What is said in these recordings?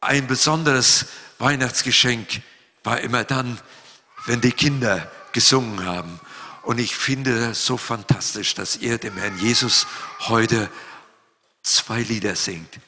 ein besonderes Weihnachtsgeschenk war immer dann, wenn die Kinder gesungen haben. Und ich finde es so fantastisch, dass ihr dem Herrn Jesus heute zwei Lieder singt.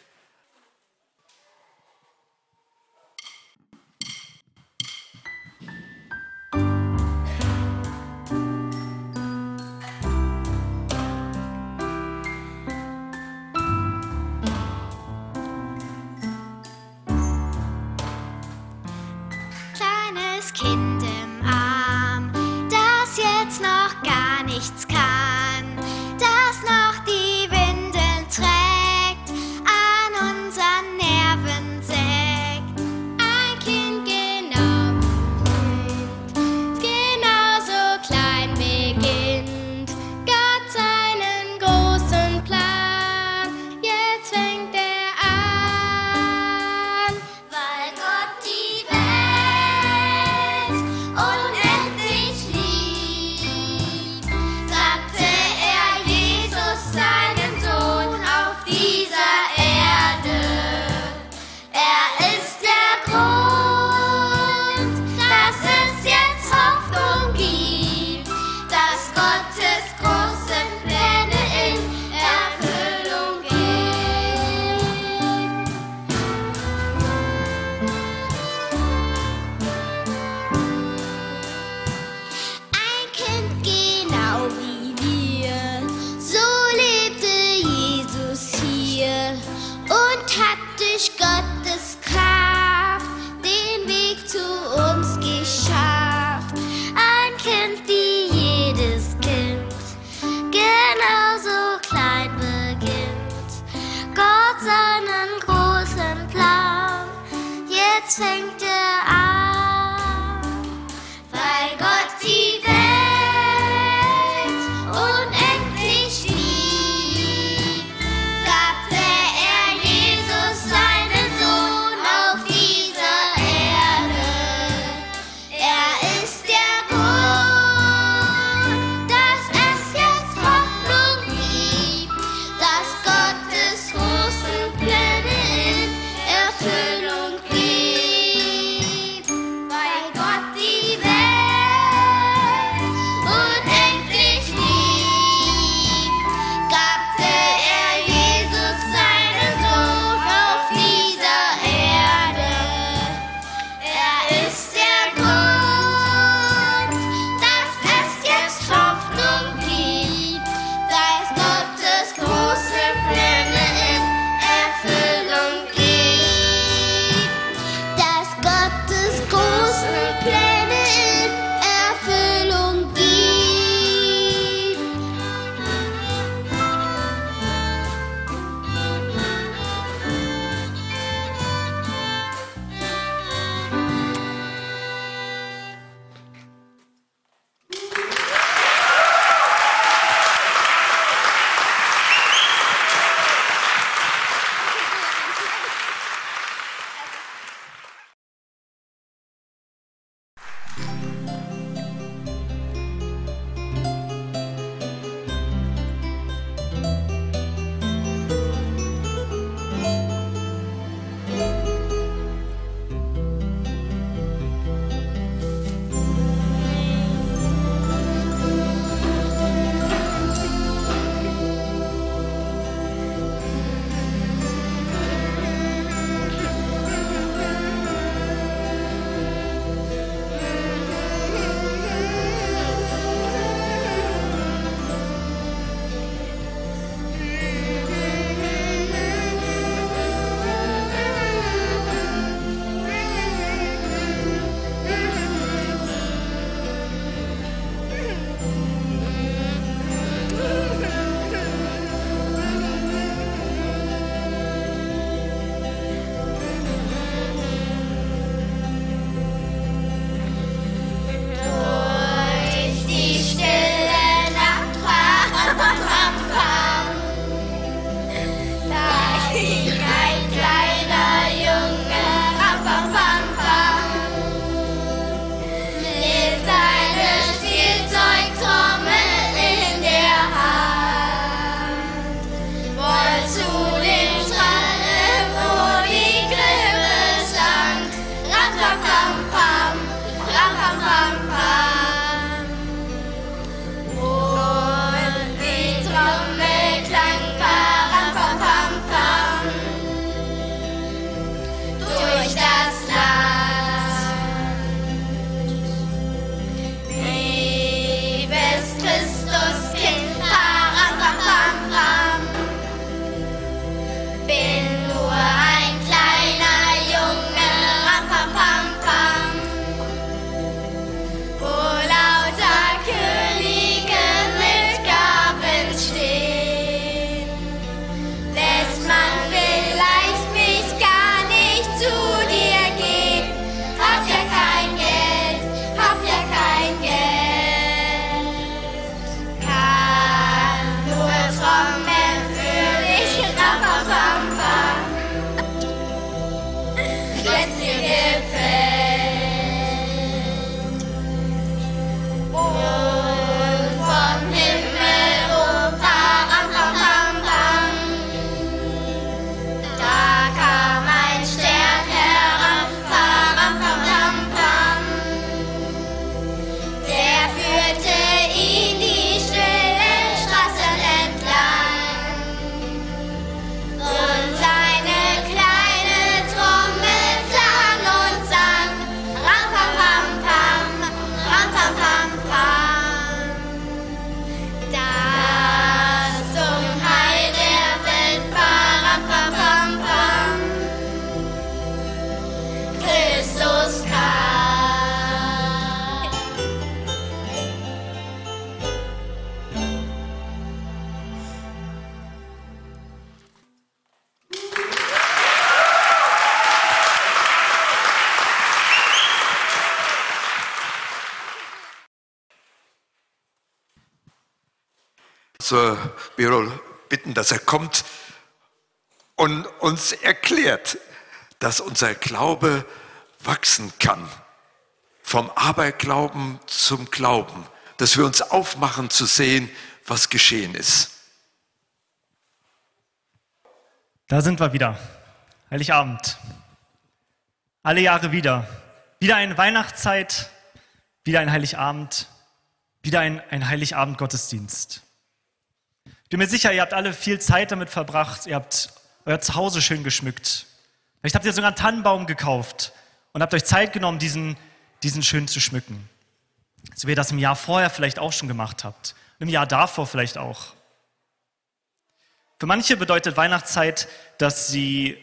Pastor Birol bitten, dass er kommt und uns erklärt, dass unser Glaube wachsen kann. Vom Aberglauben zum Glauben. Dass wir uns aufmachen zu sehen, was geschehen ist. Da sind wir wieder. Heiligabend. Alle Jahre wieder. Wieder eine Weihnachtszeit, wieder ein Heiligabend, wieder ein, ein Heiligabend-Gottesdienst. Bin mir sicher, ihr habt alle viel Zeit damit verbracht, ihr habt euer Zuhause schön geschmückt. Vielleicht habt ihr sogar einen Tannenbaum gekauft und habt euch Zeit genommen, diesen, diesen schön zu schmücken. So wie ihr das im Jahr vorher vielleicht auch schon gemacht habt. Im Jahr davor vielleicht auch. Für manche bedeutet Weihnachtszeit, dass sie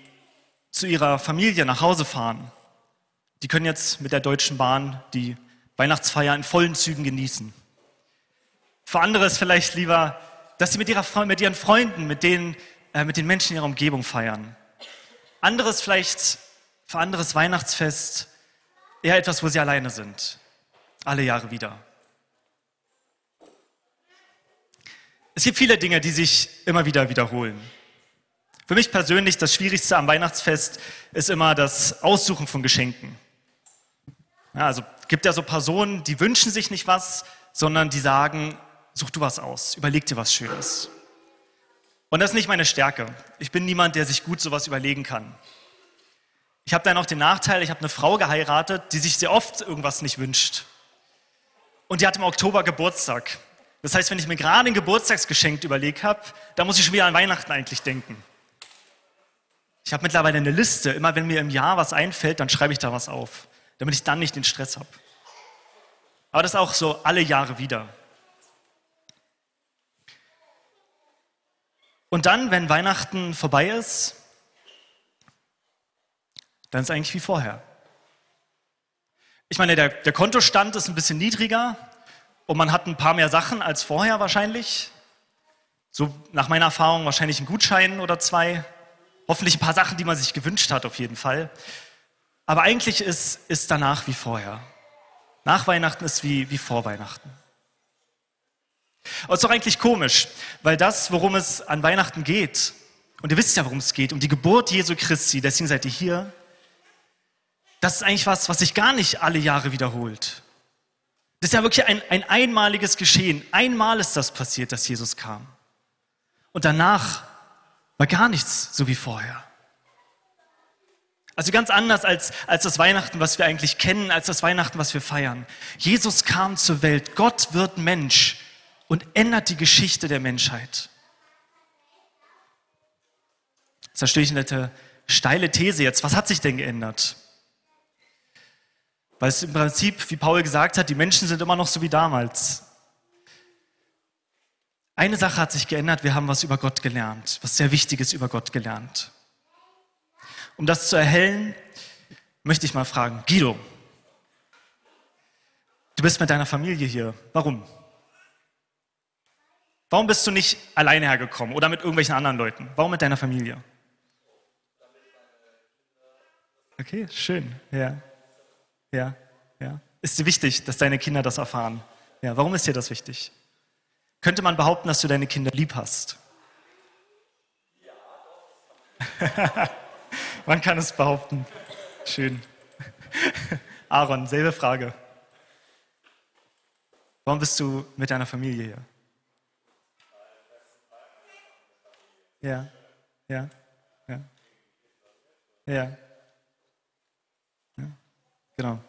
zu ihrer Familie nach Hause fahren. Die können jetzt mit der Deutschen Bahn die Weihnachtsfeier in vollen Zügen genießen. Für andere ist vielleicht lieber, dass sie mit, ihrer, mit ihren Freunden, mit, denen, äh, mit den Menschen in ihrer Umgebung feiern. Anderes vielleicht, für anderes Weihnachtsfest eher etwas, wo sie alleine sind. Alle Jahre wieder. Es gibt viele Dinge, die sich immer wieder wiederholen. Für mich persönlich das Schwierigste am Weihnachtsfest ist immer das Aussuchen von Geschenken. Ja, also gibt ja so Personen, die wünschen sich nicht was, sondern die sagen, such du was aus, überleg dir was Schönes. Und das ist nicht meine Stärke. Ich bin niemand, der sich gut sowas überlegen kann. Ich habe dann auch den Nachteil, ich habe eine Frau geheiratet, die sich sehr oft irgendwas nicht wünscht. Und die hat im Oktober Geburtstag. Das heißt, wenn ich mir gerade ein Geburtstagsgeschenk überlegt habe, da muss ich schon wieder an Weihnachten eigentlich denken. Ich habe mittlerweile eine Liste. Immer wenn mir im Jahr was einfällt, dann schreibe ich da was auf, damit ich dann nicht den Stress habe. Aber das ist auch so alle Jahre wieder. Und dann, wenn Weihnachten vorbei ist, dann ist eigentlich wie vorher. Ich meine, der, der Kontostand ist ein bisschen niedriger, und man hat ein paar mehr Sachen als vorher wahrscheinlich. So nach meiner Erfahrung wahrscheinlich einen Gutschein oder zwei. Hoffentlich ein paar Sachen, die man sich gewünscht hat, auf jeden Fall. Aber eigentlich ist, ist danach wie vorher. Nach Weihnachten ist wie, wie vor Weihnachten. Aber es ist doch eigentlich komisch, weil das, worum es an Weihnachten geht, und ihr wisst ja, worum es geht, um die Geburt Jesu Christi, deswegen seid ihr hier, das ist eigentlich was, was sich gar nicht alle Jahre wiederholt. Das ist ja wirklich ein, ein einmaliges Geschehen. Einmal ist das passiert, dass Jesus kam. Und danach war gar nichts so wie vorher. Also ganz anders als, als das Weihnachten, was wir eigentlich kennen, als das Weihnachten, was wir feiern. Jesus kam zur Welt. Gott wird Mensch und ändert die Geschichte der Menschheit. Das ist natürlich eine steile These jetzt. Was hat sich denn geändert? Weil es im Prinzip, wie Paul gesagt hat, die Menschen sind immer noch so wie damals. Eine Sache hat sich geändert, wir haben was über Gott gelernt, was sehr Wichtiges über Gott gelernt. Um das zu erhellen, möchte ich mal fragen, Guido, du bist mit deiner Familie hier. Warum? Warum bist du nicht alleine hergekommen oder mit irgendwelchen anderen Leuten? Warum mit deiner Familie? Okay, schön, ja. Ja, ja. Ist dir wichtig, dass deine Kinder das erfahren? Ja, warum ist dir das wichtig? Könnte man behaupten, dass du deine Kinder lieb hast? Ja, man kann es behaupten. Schön. Aaron, selbe Frage. Warum bist du mit deiner Familie hier? Ja, ja, ja, ja. Genau.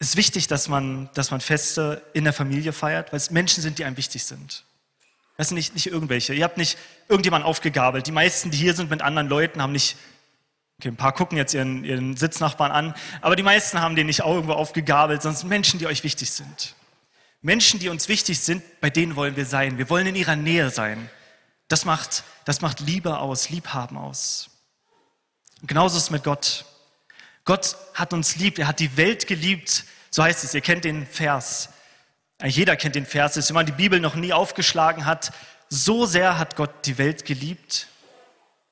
Es ist wichtig, dass man, dass man Feste in der Familie feiert, weil es Menschen sind, die einem wichtig sind. Das sind nicht, nicht irgendwelche. Ihr habt nicht irgendjemanden aufgegabelt. Die meisten, die hier sind mit anderen Leuten, haben nicht, okay, ein paar gucken jetzt ihren, ihren Sitznachbarn an, aber die meisten haben den nicht irgendwo aufgegabelt, sondern Menschen, die euch wichtig sind. Menschen, die uns wichtig sind, bei denen wollen wir sein. Wir wollen in ihrer Nähe sein. Das macht, das macht Liebe aus, Liebhaben aus. Und genauso ist es mit Gott. Gott hat uns lieb, er hat die Welt geliebt. So heißt es, ihr kennt den Vers. Jeder kennt den Vers, wenn man die Bibel noch nie aufgeschlagen hat. So sehr hat Gott die Welt geliebt,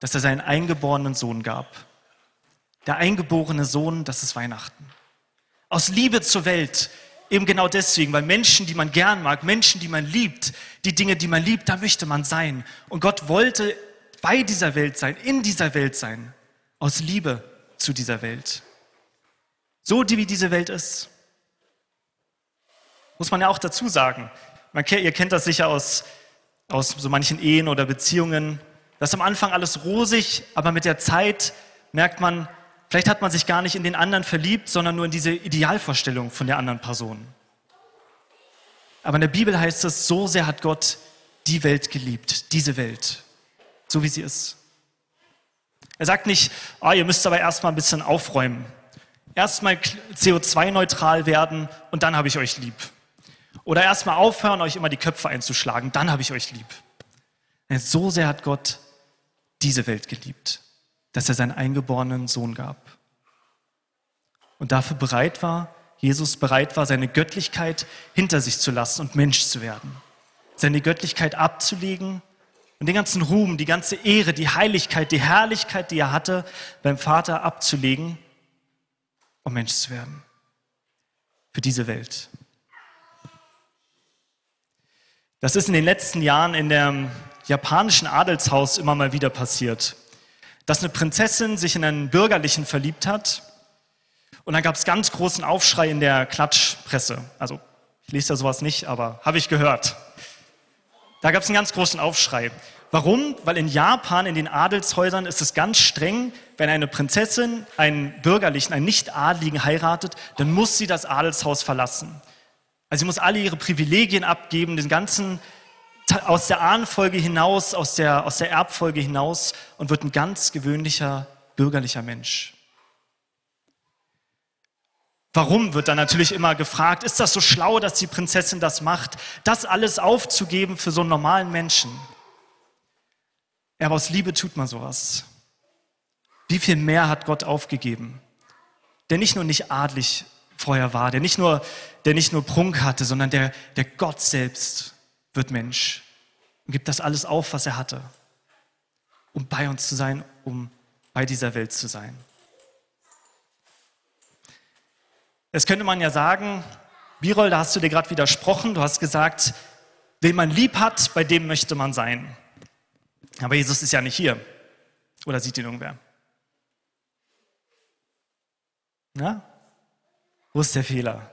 dass er seinen eingeborenen Sohn gab. Der eingeborene Sohn, das ist Weihnachten. Aus Liebe zur Welt Eben genau deswegen, weil Menschen, die man gern mag, Menschen, die man liebt, die Dinge, die man liebt, da möchte man sein. Und Gott wollte bei dieser Welt sein, in dieser Welt sein, aus Liebe zu dieser Welt. So wie diese Welt ist. Muss man ja auch dazu sagen. Man, ihr kennt das sicher aus, aus so manchen Ehen oder Beziehungen. Das ist am Anfang alles rosig, aber mit der Zeit merkt man, vielleicht hat man sich gar nicht in den anderen verliebt, sondern nur in diese Idealvorstellung von der anderen Person. Aber in der Bibel heißt es, so sehr hat Gott die Welt geliebt, diese Welt, so wie sie ist. Er sagt nicht, oh, ihr müsst aber erstmal ein bisschen aufräumen. Erstmal CO2-neutral werden und dann habe ich euch lieb. Oder erstmal aufhören, euch immer die Köpfe einzuschlagen, dann habe ich euch lieb. So sehr hat Gott diese Welt geliebt, dass er seinen eingeborenen Sohn gab. Und dafür bereit war, Jesus bereit war, seine Göttlichkeit hinter sich zu lassen und Mensch zu werden. Seine Göttlichkeit abzulegen und den ganzen Ruhm, die ganze Ehre, die Heiligkeit, die Herrlichkeit, die er hatte, beim Vater abzulegen, um Mensch zu werden. Für diese Welt. Das ist in den letzten Jahren in dem japanischen Adelshaus immer mal wieder passiert, dass eine Prinzessin sich in einen Bürgerlichen verliebt hat und dann gab es ganz großen Aufschrei in der Klatschpresse. Also ich lese da sowas nicht, aber habe ich gehört. Da gab es einen ganz großen Aufschrei. Warum? Weil in Japan, in den Adelshäusern, ist es ganz streng, wenn eine Prinzessin einen Bürgerlichen, einen Nicht-Adligen heiratet, dann muss sie das Adelshaus verlassen. Also sie muss alle ihre Privilegien abgeben, den ganzen aus der Ahnenfolge hinaus, aus der, aus der Erbfolge hinaus und wird ein ganz gewöhnlicher bürgerlicher Mensch. Warum wird dann natürlich immer gefragt, ist das so schlau, dass die Prinzessin das macht, das alles aufzugeben für so einen normalen Menschen? Ja, aber aus Liebe tut man sowas. Wie viel mehr hat Gott aufgegeben? Der nicht nur nicht adlig vorher war, der nicht nur, der nicht nur Prunk hatte, sondern der, der Gott selbst wird Mensch und gibt das alles auf, was er hatte, um bei uns zu sein, um bei dieser Welt zu sein. Jetzt könnte man ja sagen, Birol, da hast du dir gerade widersprochen. Du hast gesagt, wen man lieb hat, bei dem möchte man sein. Aber Jesus ist ja nicht hier. Oder sieht ihn irgendwer? Na? Wo ist der Fehler?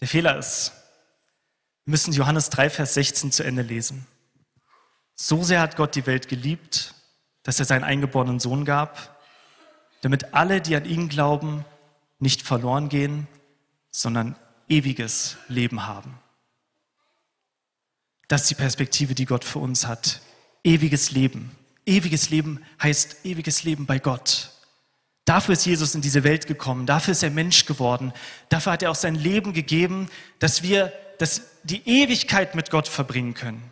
Der Fehler ist, müssen Johannes 3, Vers 16 zu Ende lesen. So sehr hat Gott die Welt geliebt, dass er seinen eingeborenen Sohn gab, damit alle, die an ihn glauben, nicht verloren gehen, sondern ewiges Leben haben. Das ist die Perspektive, die Gott für uns hat. Ewiges Leben. Ewiges Leben heißt ewiges Leben bei Gott. Dafür ist Jesus in diese Welt gekommen. Dafür ist er Mensch geworden. Dafür hat er auch sein Leben gegeben, dass wir dass die Ewigkeit mit Gott verbringen können.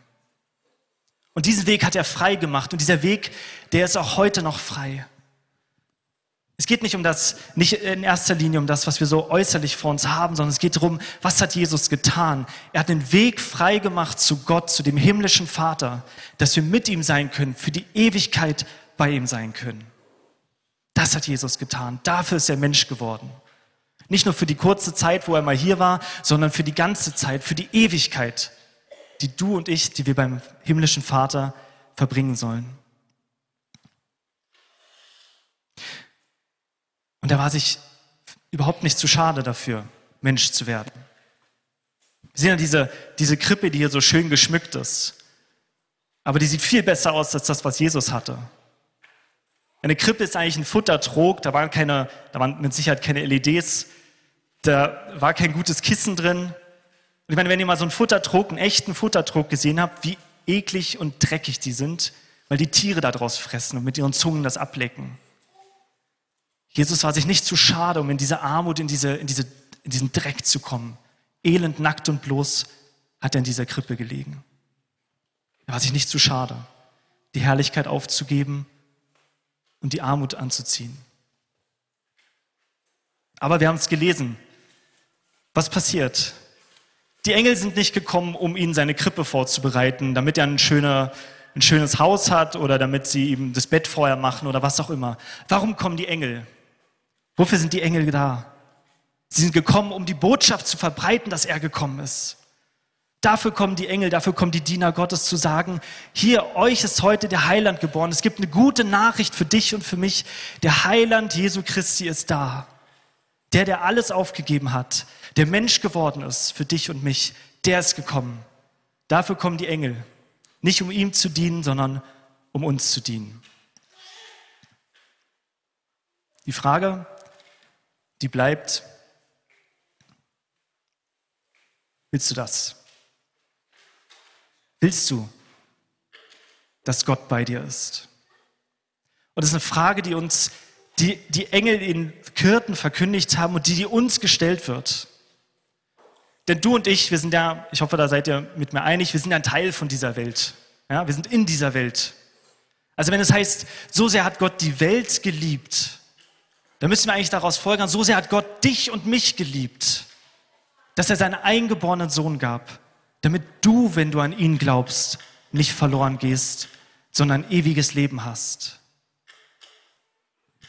Und diesen Weg hat er frei gemacht. Und dieser Weg, der ist auch heute noch frei. Es geht nicht um das, nicht in erster Linie um das, was wir so äußerlich vor uns haben, sondern es geht darum, was hat Jesus getan? Er hat den Weg frei gemacht zu Gott, zu dem himmlischen Vater, dass wir mit ihm sein können, für die Ewigkeit bei ihm sein können. Das hat Jesus getan. Dafür ist er Mensch geworden. Nicht nur für die kurze Zeit, wo er mal hier war, sondern für die ganze Zeit, für die Ewigkeit, die du und ich, die wir beim himmlischen Vater verbringen sollen. Und er war sich überhaupt nicht zu schade dafür, Mensch zu werden. Wir sehen ja diese, diese Krippe, die hier so schön geschmückt ist. Aber die sieht viel besser aus als das, was Jesus hatte. Eine Krippe ist eigentlich ein Futtertrog, da waren, keine, da waren mit Sicherheit keine LEDs, da war kein gutes Kissen drin. Und ich meine, wenn ihr mal so einen Futtertrog, einen echten Futtertrog gesehen habt, wie eklig und dreckig die sind, weil die Tiere daraus fressen und mit ihren Zungen das ablecken. Jesus war sich nicht zu schade, um in diese Armut, in, diese, in, diese, in diesen Dreck zu kommen. Elend, nackt und bloß hat er in dieser Krippe gelegen. Er war sich nicht zu schade, die Herrlichkeit aufzugeben und die Armut anzuziehen. Aber wir haben es gelesen. Was passiert? Die Engel sind nicht gekommen, um ihn seine Krippe vorzubereiten, damit er ein, schöner, ein schönes Haus hat oder damit sie ihm das Bett vorher machen oder was auch immer. Warum kommen die Engel? Wofür sind die Engel da? Sie sind gekommen, um die Botschaft zu verbreiten, dass er gekommen ist. Dafür kommen die Engel, dafür kommen die Diener Gottes zu sagen, hier, euch ist heute der Heiland geboren. Es gibt eine gute Nachricht für dich und für mich. Der Heiland Jesu Christi ist da. Der, der alles aufgegeben hat, der Mensch geworden ist für dich und mich, der ist gekommen. Dafür kommen die Engel. Nicht um ihm zu dienen, sondern um uns zu dienen. Die Frage, die bleibt, willst du das? Willst du, dass Gott bei dir ist? Und das ist eine Frage, die uns die, die Engel in Kirten verkündigt haben und die, die uns gestellt wird. Denn du und ich, wir sind ja, ich hoffe, da seid ihr mit mir einig, wir sind ja ein Teil von dieser Welt. Ja, wir sind in dieser Welt. Also wenn es heißt, so sehr hat Gott die Welt geliebt, dann müssen wir eigentlich daraus folgern, so sehr hat Gott dich und mich geliebt, dass er seinen eingeborenen Sohn gab, damit du, wenn du an ihn glaubst, nicht verloren gehst, sondern ewiges Leben hast.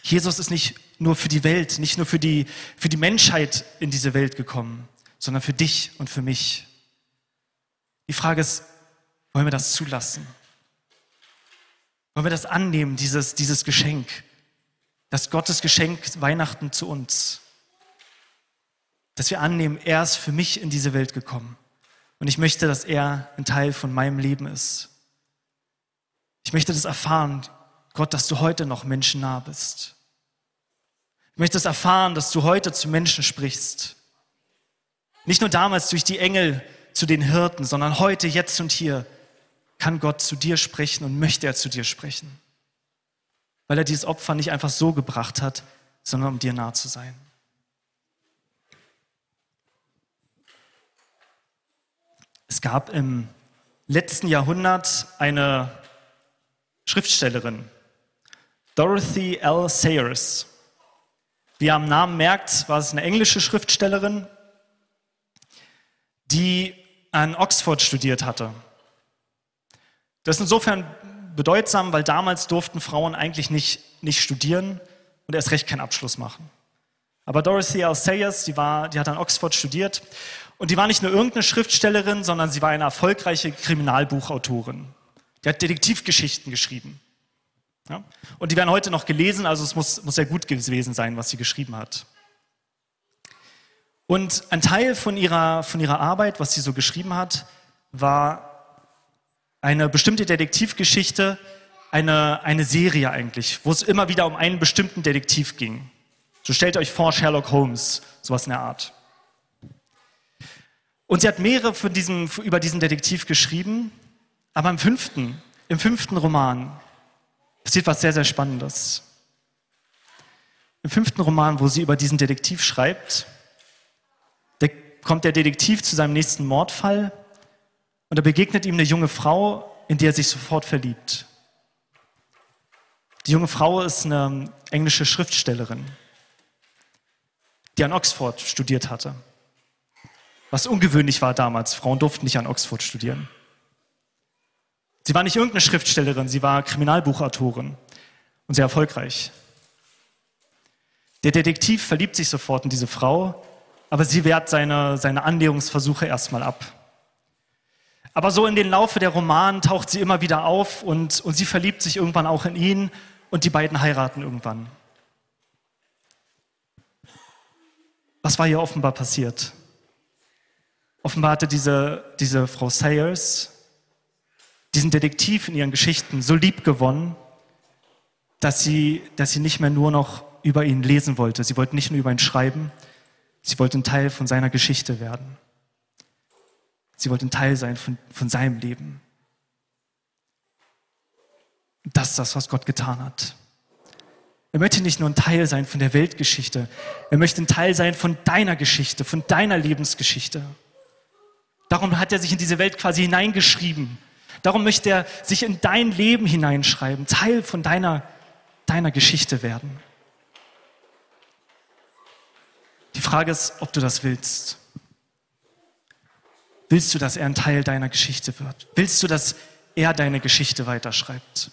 Jesus ist nicht nur für die Welt, nicht nur für die, für die Menschheit in diese Welt gekommen, sondern für dich und für mich. Die Frage ist, wollen wir das zulassen? Wollen wir das annehmen, dieses, dieses Geschenk? Das Gottes Geschenk Weihnachten zu uns. Dass wir annehmen, er ist für mich in diese Welt gekommen. Und ich möchte, dass er ein Teil von meinem Leben ist. Ich möchte das erfahren, Gott, dass du heute noch Menschen nah bist. Ich möchte das erfahren, dass du heute zu Menschen sprichst. Nicht nur damals durch die Engel zu den Hirten, sondern heute, jetzt und hier kann Gott zu dir sprechen und möchte er zu dir sprechen. Weil er dieses Opfer nicht einfach so gebracht hat, sondern um dir nah zu sein. Es gab im letzten Jahrhundert eine Schriftstellerin, Dorothy L. Sayers. Wie ihr am Namen merkt, war es eine englische Schriftstellerin, die an Oxford studiert hatte. Das ist insofern bedeutsam, weil damals durften Frauen eigentlich nicht, nicht studieren und erst recht keinen Abschluss machen. Aber Dorothy L. Sayers, die, war, die hat an Oxford studiert und die war nicht nur irgendeine Schriftstellerin, sondern sie war eine erfolgreiche Kriminalbuchautorin. Die hat Detektivgeschichten geschrieben. Ja? Und die werden heute noch gelesen, also es muss, muss sehr gut gewesen sein, was sie geschrieben hat. Und ein Teil von ihrer, von ihrer Arbeit, was sie so geschrieben hat, war eine bestimmte Detektivgeschichte, eine, eine Serie eigentlich, wo es immer wieder um einen bestimmten Detektiv ging. So stellt euch vor, Sherlock Holmes, sowas in der Art. Und sie hat mehrere von diesem, über diesen Detektiv geschrieben, aber im fünften, im fünften Roman passiert was sehr, sehr Spannendes. Im fünften Roman, wo sie über diesen Detektiv schreibt, kommt der Detektiv zu seinem nächsten Mordfall und da begegnet ihm eine junge Frau, in die er sich sofort verliebt. Die junge Frau ist eine englische Schriftstellerin, die an Oxford studiert hatte. Was ungewöhnlich war damals. Frauen durften nicht an Oxford studieren. Sie war nicht irgendeine Schriftstellerin, sie war Kriminalbuchautorin und sehr erfolgreich. Der Detektiv verliebt sich sofort in diese Frau, aber sie wehrt seine, seine Annäherungsversuche erstmal ab. Aber so in den Laufe der Roman taucht sie immer wieder auf und, und sie verliebt sich irgendwann auch in ihn und die beiden heiraten irgendwann. Was war hier offenbar passiert? Offenbar hatte diese, diese Frau Sayers diesen Detektiv in ihren Geschichten so lieb gewonnen, dass sie, dass sie nicht mehr nur noch über ihn lesen wollte. Sie wollte nicht nur über ihn schreiben, sie wollte ein Teil von seiner Geschichte werden. Sie wollte ein Teil sein von, von seinem Leben. Das ist das, was Gott getan hat. Er möchte nicht nur ein Teil sein von der Weltgeschichte, er möchte ein Teil sein von deiner Geschichte, von deiner Lebensgeschichte. Darum hat er sich in diese Welt quasi hineingeschrieben. Darum möchte er sich in dein Leben hineinschreiben, Teil von deiner, deiner Geschichte werden. Die Frage ist, ob du das willst. Willst du, dass er ein Teil deiner Geschichte wird? Willst du, dass er deine Geschichte weiterschreibt?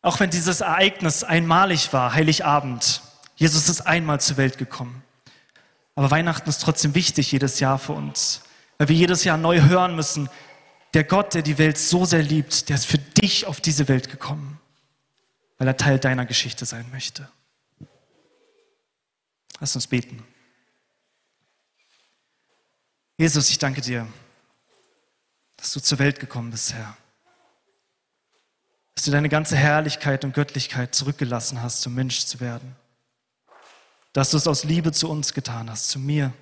Auch wenn dieses Ereignis einmalig war, Heiligabend, Jesus ist einmal zur Welt gekommen. Aber Weihnachten ist trotzdem wichtig jedes Jahr für uns, weil wir jedes Jahr neu hören müssen, der Gott, der die Welt so sehr liebt, der ist für dich auf diese Welt gekommen, weil er Teil deiner Geschichte sein möchte. Lass uns beten. Jesus, ich danke dir, dass du zur Welt gekommen bist, Herr. Dass du deine ganze Herrlichkeit und Göttlichkeit zurückgelassen hast, um Mensch zu werden. Dass du es aus Liebe zu uns getan hast, zu mir,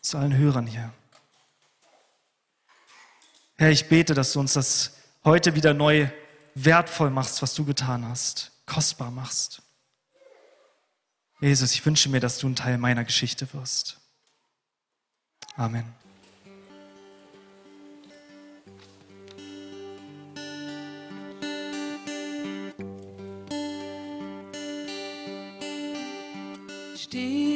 zu allen Hörern hier. Herr, ich bete, dass du uns das heute wieder neu wertvoll machst, was du getan hast, kostbar machst. Jesus, ich wünsche mir, dass du ein Teil meiner Geschichte wirst. Amen. Steh